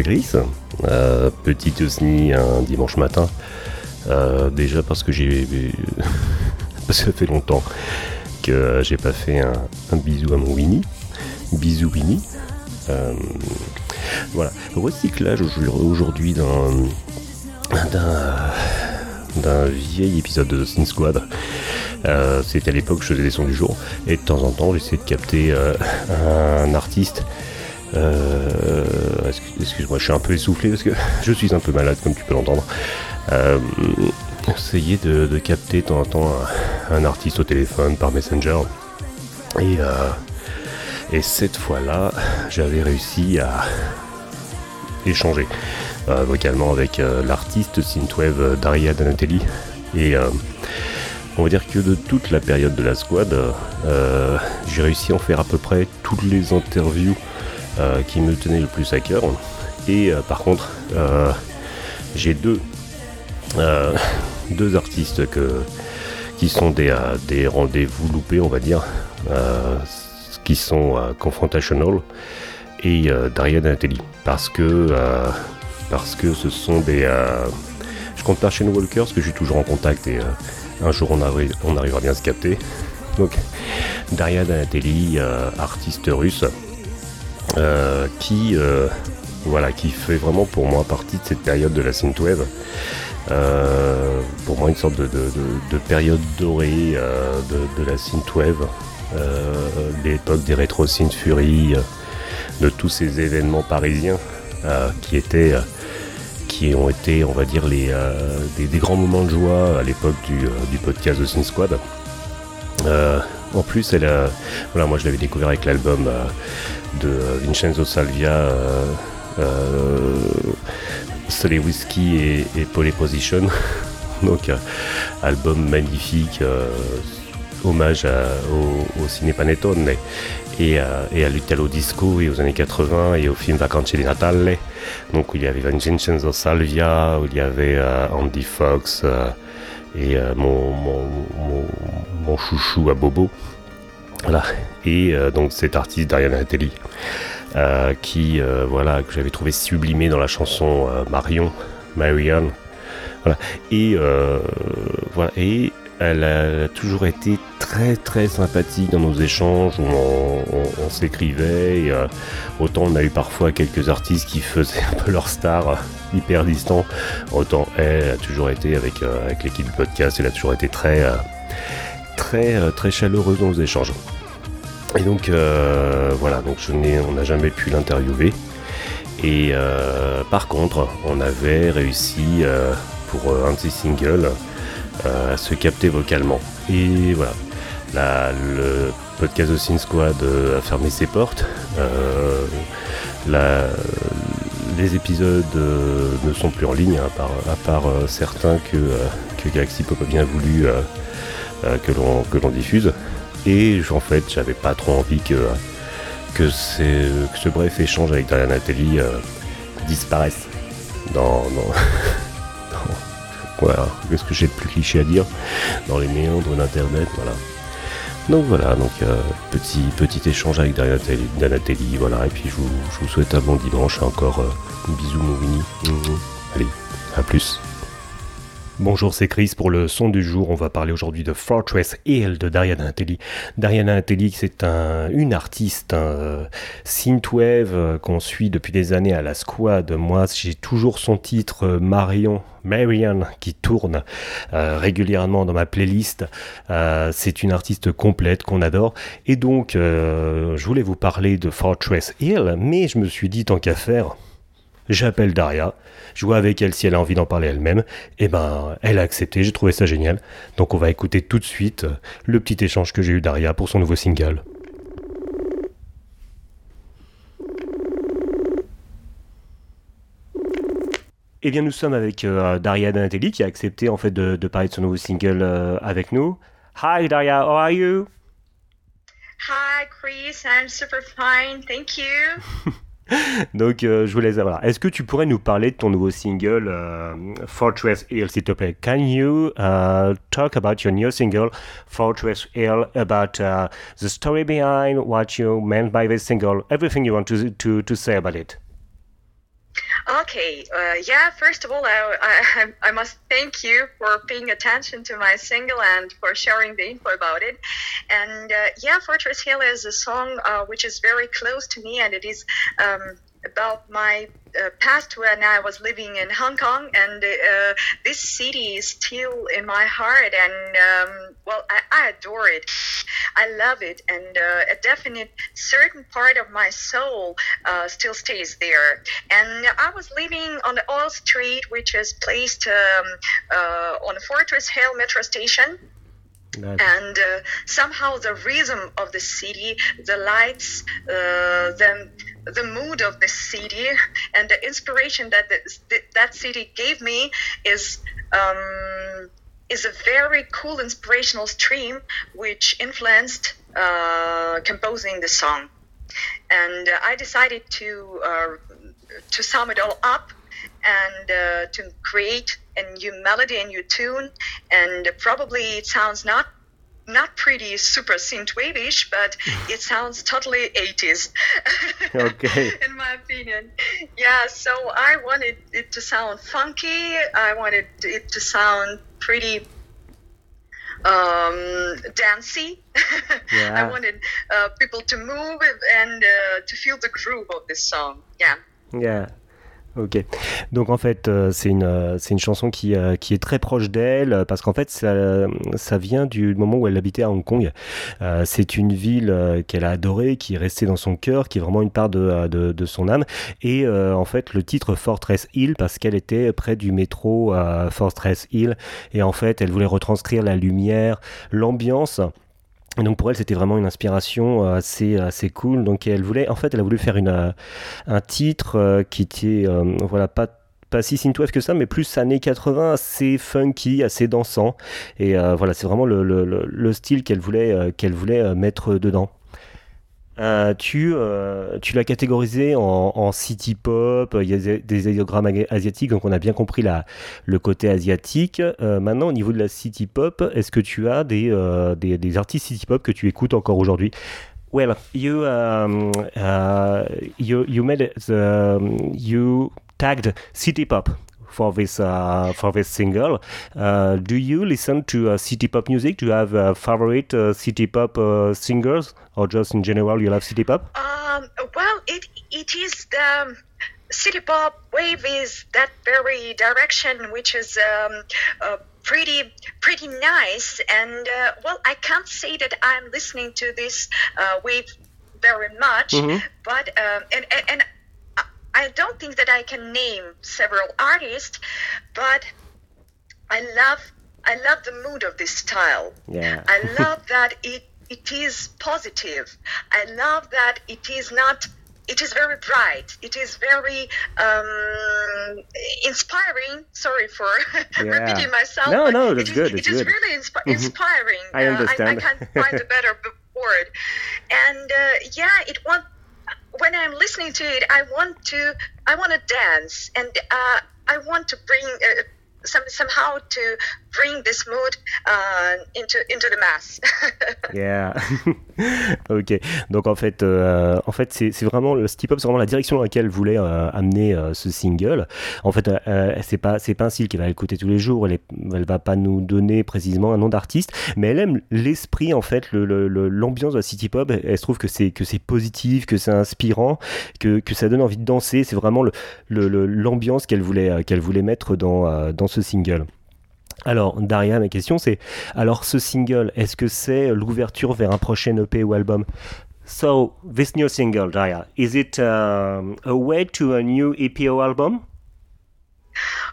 Gris. Euh, petite Osni un dimanche matin. Euh, déjà parce que j'ai. ça fait longtemps que j'ai pas fait un, bisou à mon Winnie. Bisou Winnie. Euh, voilà. Recyclage aujourd'hui d'un. d'un. vieil épisode de Sin Squad. Euh, C'était à l'époque que je faisais des sons du jour. Et de temps en temps j'essaie de capter euh, un artiste euh, excu- Excuse-moi, je suis un peu essoufflé parce que je suis un peu malade, comme tu peux l'entendre. Euh, essayer de, capter de temps en temps un, artiste au téléphone par Messenger. Et, euh, et cette fois-là, j'avais réussi à échanger euh, vocalement avec euh, l'artiste synthwave Daria Donatelli. Et on va dire que de toute la période de la squad, j'ai réussi à en faire à peu près toutes les interviews qui me tenait le plus à cœur. Et euh, par contre, euh, j'ai deux, euh, deux artistes que, qui sont des, euh, des rendez-vous loupés, on va dire, euh, qui sont euh, Confrontational et euh, Daria Donatelli. Parce que, euh, parce que ce sont des. euh, je compte pas Shane Walker, parce que je suis toujours en contact et euh, un jour on, arri- on arrivera bien à se capter. Donc, Daria Donatelli, euh, artiste russe, euh, qui, euh, voilà, qui fait vraiment pour moi partie de cette période de la synthwave. Euh, pour moi, une sorte de, de- de- de période dorée euh, de, la synthwave, euh, l'époque des rétro synth fury, euh, de tous ces événements parisiens euh, qui étaient, euh, qui ont été, on va dire, les, euh, des, des grands moments de joie à l'époque du, euh, du podcast de Synth Squad. En plus, elle a, voilà, moi je l'avais découvert avec l'album euh, de Vincenzo Salvia, euh, euh, Soleil Whiskey et, et Pole Position. Donc, album magnifique, hommage au, au ciné et, à- et l'Italo Disco et aux années 80 et au film Vacanze di Natale. Donc, il y avait Vincenzo Salvia, il y avait Andy Fox et euh, mon, mon, chouchou à Bobo. Voilà. Et euh, donc cet artiste Darian Ateli, euh, qui voilà que j'avais trouvé sublimé dans la chanson Marion, Marianne. Voilà. Et voilà. Et elle a toujours été très très sympathique dans nos échanges où on, s'écrivait. autant on a eu parfois quelques artistes qui faisaient un peu leur star hyper distant. Autant elle a toujours été avec, euh, l'équipe du podcast. Elle a toujours été très euh, très euh, très chaleureuse dans nos échanges. Et donc voilà, donc je n'ai, on n'a jamais pu l'interviewer. Et par contre, on avait réussi pour un singles euh, à se capter vocalement. Et voilà, la- le podcast de Sin Squad a fermé ses portes. Les épisodes euh, ne sont plus en ligne, hein, à part, à part, euh, certains que, euh, que Galaxy Pop a bien voulu que l'on diffuse. Et en fait, j'avais pas trop envie que, que, ce bref échange avec Diana Nathalie disparaisse dans, dans, dans- voilà, qu'est-ce que j'ai de plus cliché à dire dans les méandres d'internet, voilà. Donc voilà, donc euh, petit petit échange avec Nathalie, voilà, et puis je vous, je vous souhaite un bon dimanche, encore euh, bisous mon Winnie. Mhm. Allez, à plus. Bonjour, c'est Chris pour le son du jour. On va parler aujourd'hui de Fortress Hill de Dariana Intelli. Dariana Intelli, c'est un, une artiste, euh, synthwave euh, qu'on suit depuis des années à la squad. Moi, j'ai toujours son titre euh, Marion, Marianne, qui tourne régulièrement dans ma playlist. C'est une artiste complète qu'on adore. Et donc, je voulais vous parler de Fortress Hill, mais je me suis dit, tant qu'à faire, J'appelle Daria, je vois avec elle si elle a envie d'en parler elle-même. Et ben, elle a accepté, j'ai trouvé ça génial. Donc on va écouter tout de suite euh, le petit échange que j'ai eu Daria pour son nouveau single. Eh bien, nous sommes avec euh, Daria Danatelli qui a accepté en fait de, parler de son nouveau single euh, avec nous. Hi Daria, how are you? Hi Chris, I'm super fine, thank you. Donc, euh, je voulais savoir, est-ce que tu pourrais nous parler de ton nouveau single euh, Fortress Hill, s'il te plaît? Can you uh, talk about your new single Fortress Hill, about uh, the story behind what you meant by this single, everything you want to to, to say about it? Okay, uh, yeah, first of all, I, I, I, must thank you for paying attention to my single and for sharing the info about it. And uh, yeah, Fortress Hill is a song uh, which is very close to me, and it is um, about my uh, past when I was living in Hong Kong, and uh, this city is still in my heart, and um, well, I, I, adore it. I love it, and uh, a definite certain part of my soul uh, still stays there. And I was living on the Oil Street, which is placed um, uh, on Fortress Hill Metro Station. Nice. And uh, somehow the rhythm of the city, the lights, uh, the the mood of the city, and the inspiration that that city gave me is um, is a very cool inspirational stream which influenced uh, composing the song. And uh, I decided to uh, to sum it all up and uh, to create a new melody, a new tune, and probably it sounds not not pretty super synthwave-ish, but it sounds totally 80s. okay. In my opinion. Yeah, so I wanted it to sound funky. I wanted it to sound pretty um, dancey. Yeah. I wanted uh, people to move and uh, to feel the groove of this song. Yeah. Yeah. Ok. Donc en fait, euh, c'est une, euh, c'est une chanson qui, euh, qui est très proche d'elle parce qu'en fait, ça, ça vient du moment où elle habitait à Hong Kong. c'est une ville qu'elle a adorée, qui est restée dans son cœur, qui est vraiment une part de, de, de son âme. Et en fait, le titre Fortress Hill parce qu'elle était près du métro Fortress Hill et en fait, elle voulait retranscrire la lumière, l'ambiance et donc pour elle, c'était vraiment une inspiration euh, assez assez cool. Donc elle voulait, en fait, elle a voulu faire une euh, un titre euh, qui était voilà pas pas si synthwave que ça, mais plus années 80, assez funky, assez dansant. Et voilà, c'est vraiment le, le, le style qu'elle voulait qu'elle voulait mettre dedans. Euh, tu, euh, tu l'as catégorisé en, city pop, il y a des idéogrammes asiatiques, donc on a bien compris le côté asiatique. Euh, maintenant, au niveau de la city pop, est-ce que tu as des, artistes city pop que tu écoutes encore aujourd'hui? Well, you, um, uh, you, made the, you tagged city pop for this uh, for this single. Uh, do you listen to uh, city pop music? Do you have uh, favorite uh, city pop uh, singers, or just in general you love city pop? Um, well, it it is the city pop wave is that very direction which is um, uh, pretty pretty nice and uh, well i can't say that i'm listening to this uh, wave very much mm-hmm. but um, and, and, and I don't think that I can name several artists, but I love I love the mood of this style. Yeah. I love that it it is positive. I love that it is not it is very bright. It is very um, inspiring. Sorry for yeah. repeating myself. No, no, that's it good. Is, it is really inspi- mm-hmm. inspiring. I understand. Uh, I, I, can't find a better word. And uh, yeah, it was when I'm listening to it, I want to I want to dance, and uh, I want to bring uh, some, somehow to bring this mood uh, into into the mass. yeah. ok. Donc en fait, euh, en fait, c'est, c'est vraiment le hip hop, c'est vraiment la direction dans laquelle elle voulait euh, amener euh, ce single. En fait, c'est pas c'est pas un style qu'elle va écouter tous les jours. Elle, est, elle va pas nous donner précisément un nom d'artiste, mais elle aime l'esprit en fait, le, l'ambiance de la city pop. Elle, se trouve que c'est que c'est positif, que c'est inspirant, que, que ça donne envie de danser. C'est vraiment le, l'ambiance qu'elle voulait qu'elle voulait mettre dans dans ce single. Alors, Daria, ma question c'est alors ce single, est-ce que c'est l'ouverture vers un prochain EP ou album? So, this new single, Daria, is it um, a way to a new EP album?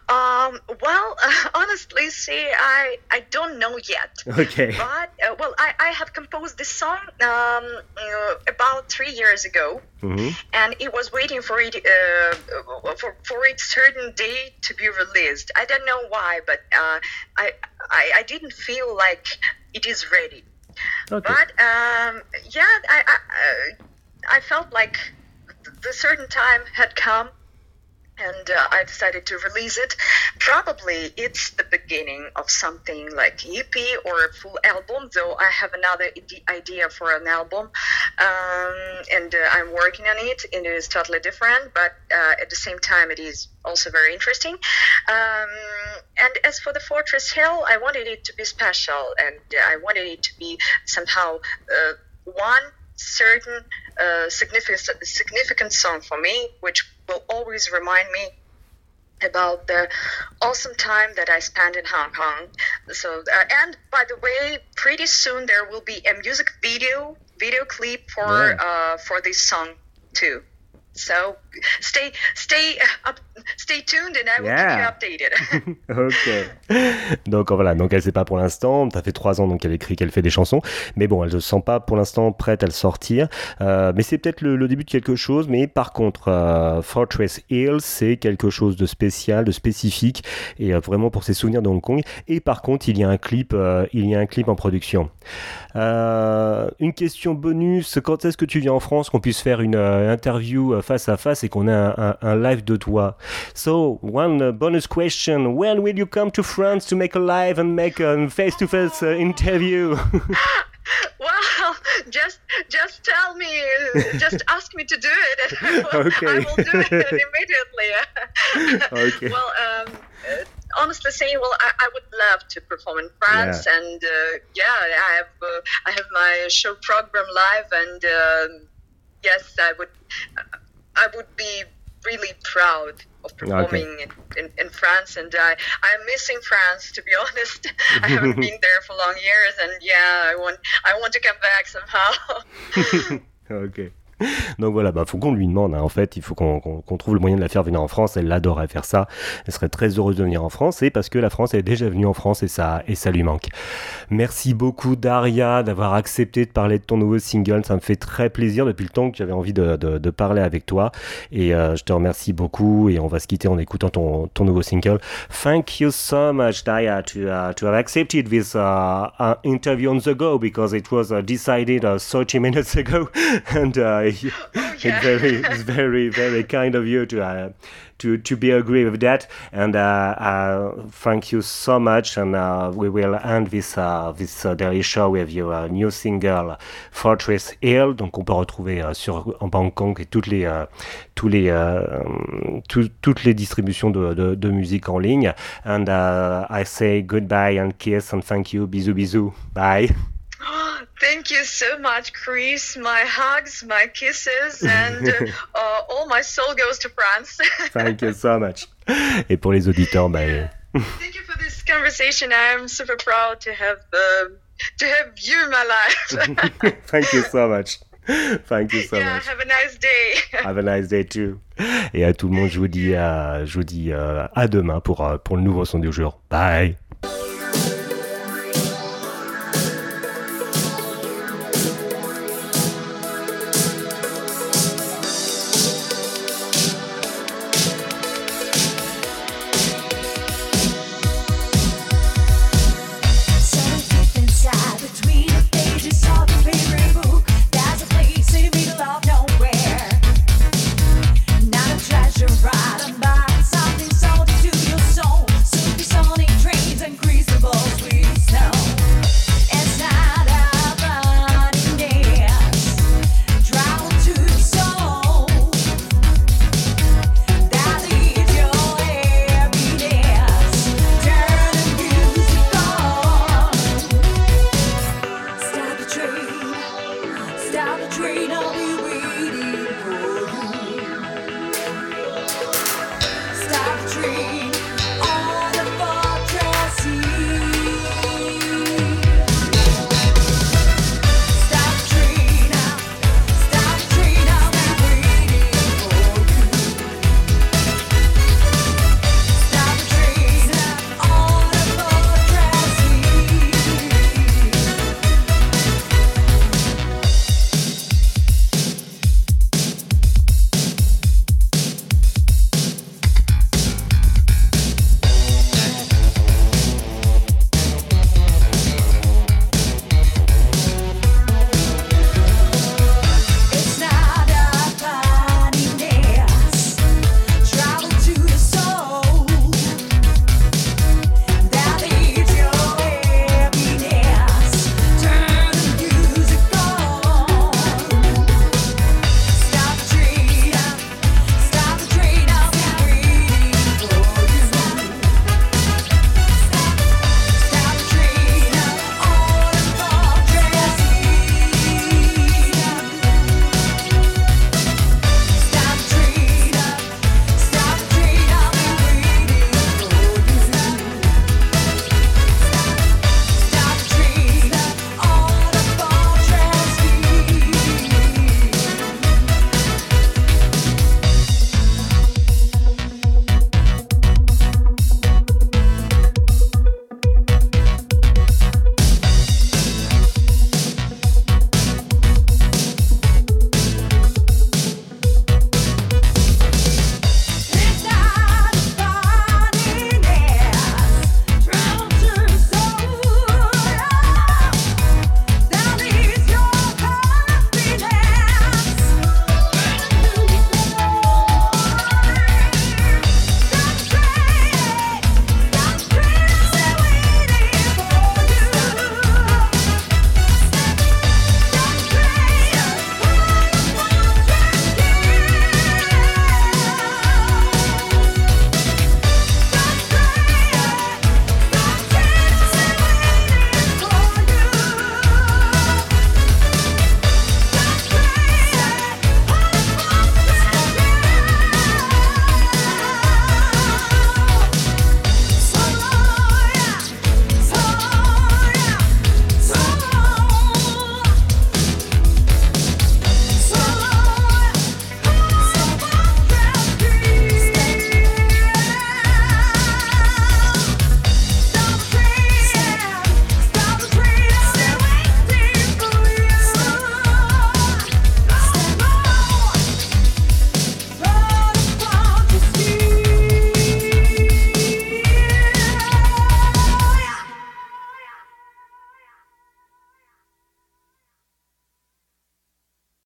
Um, well, uh, honestly, see, I I don't know yet. Okay. But uh, well, I, I have composed this song um, uh, about three years ago, Mhm. and it was waiting for it uh, for for its certain day to be released. I don't know why, but uh, I, I I didn't feel like it is ready. Ok. But um, yeah, I I, uh, I felt like the certain time had come, and uh, I decided to release it. Probably it's the beginning of something like EP or a full album. Though I have another idea for an album, um, and uh, I'm working on it. And it is totally different, but uh, at the same time, it is also very interesting. Um, and as for the Fortress Hill, I wanted it to be special, and uh, I wanted it to be somehow uh, one certain uh, significant significant song for me, which will always remind me about the awesome time that I spent in Hong Kong. So, uh, and by the way, pretty soon there will be a music video video clip for Yeah. uh, for this song too. So stay stay up, stay tuned, and I will Yeah. keep you updated. ok. Donc euh, voilà, donc elle sait pas pour l'instant. Ça fait trois ans donc qu'elle écrit, qu'elle fait des chansons, mais bon, elle ne se sent pas pour l'instant prête à le sortir. Euh, mais c'est peut-être le, le début de quelque chose. Mais par contre, euh, Fortress Hill, c'est quelque chose de spécial, de spécifique, et euh, vraiment pour ses souvenirs de Hong Kong. Et par contre, il y a un clip, il y a un clip en production. Une question bonus, quand est-ce que tu viens en France qu'on puisse faire une interview face à face et qu'on ait un, un- un live de toi So, one uh, bonus question, when will you come to France to make a live and make a face-to-face uh, interview Well, just just tell me, just ask me to do it, and I will, Okay. I will do it immediately. Okay. Well, um, uh, honestly saying, well, I, I would love to perform in France, and uh, yeah, I have uh, I have my show program live, and um, yes, I would I would be really proud of performing in, in, in France, and I I'm missing France to be honest. I haven't been there for long years, and yeah, I want I want to come back somehow. Ok. Donc voilà, bah faut qu'on lui demande. hein. En fait, il faut qu'on trouve le moyen de la faire venir en France. Elle adorerait faire ça. Elle serait très heureuse de venir en France. Et parce que la France est déjà venue en France et ça, et ça lui manque. Merci beaucoup Daria d'avoir accepté de parler de ton nouveau single. Ça me fait très plaisir depuis le temps que j'avais envie de, parler avec toi. Et euh, je te remercie beaucoup. Et on va se quitter en écoutant ton, ton nouveau single. Thank you so much, Daria, to, have accepted this uh, uh, interview on the go because it was uh, decided uh, 30 minutes ago. uh, yeah. it's very, it's very, very kind of you to. Uh, to, to be agree with that. And uh, uh, thank you so much. And uh, we will end this uh, this uh, daily show with your uh, new single Fortress Hill. Donc on peut retrouver euh, sur en Bangkok et toutes les euh, tous les euh, tout- toutes les distributions de, de, de musique en ligne. And uh, I say goodbye and kiss and thank you. Bisous bisous. Bye Thank you so much, Chris. My hugs, my kisses, and uh, uh, all my soul goes to France. thank you so much et pour les auditeurs bah, Thank you for this conversation. I'm super proud to have um, to have you in my life. thank you so much thank you so yeah, much have a nice day. Have a nice day too. Et à tout le monde, je vous dis, à, je vous dis euh, à demain pour, euh, pour le nouveau son du jour. Bye.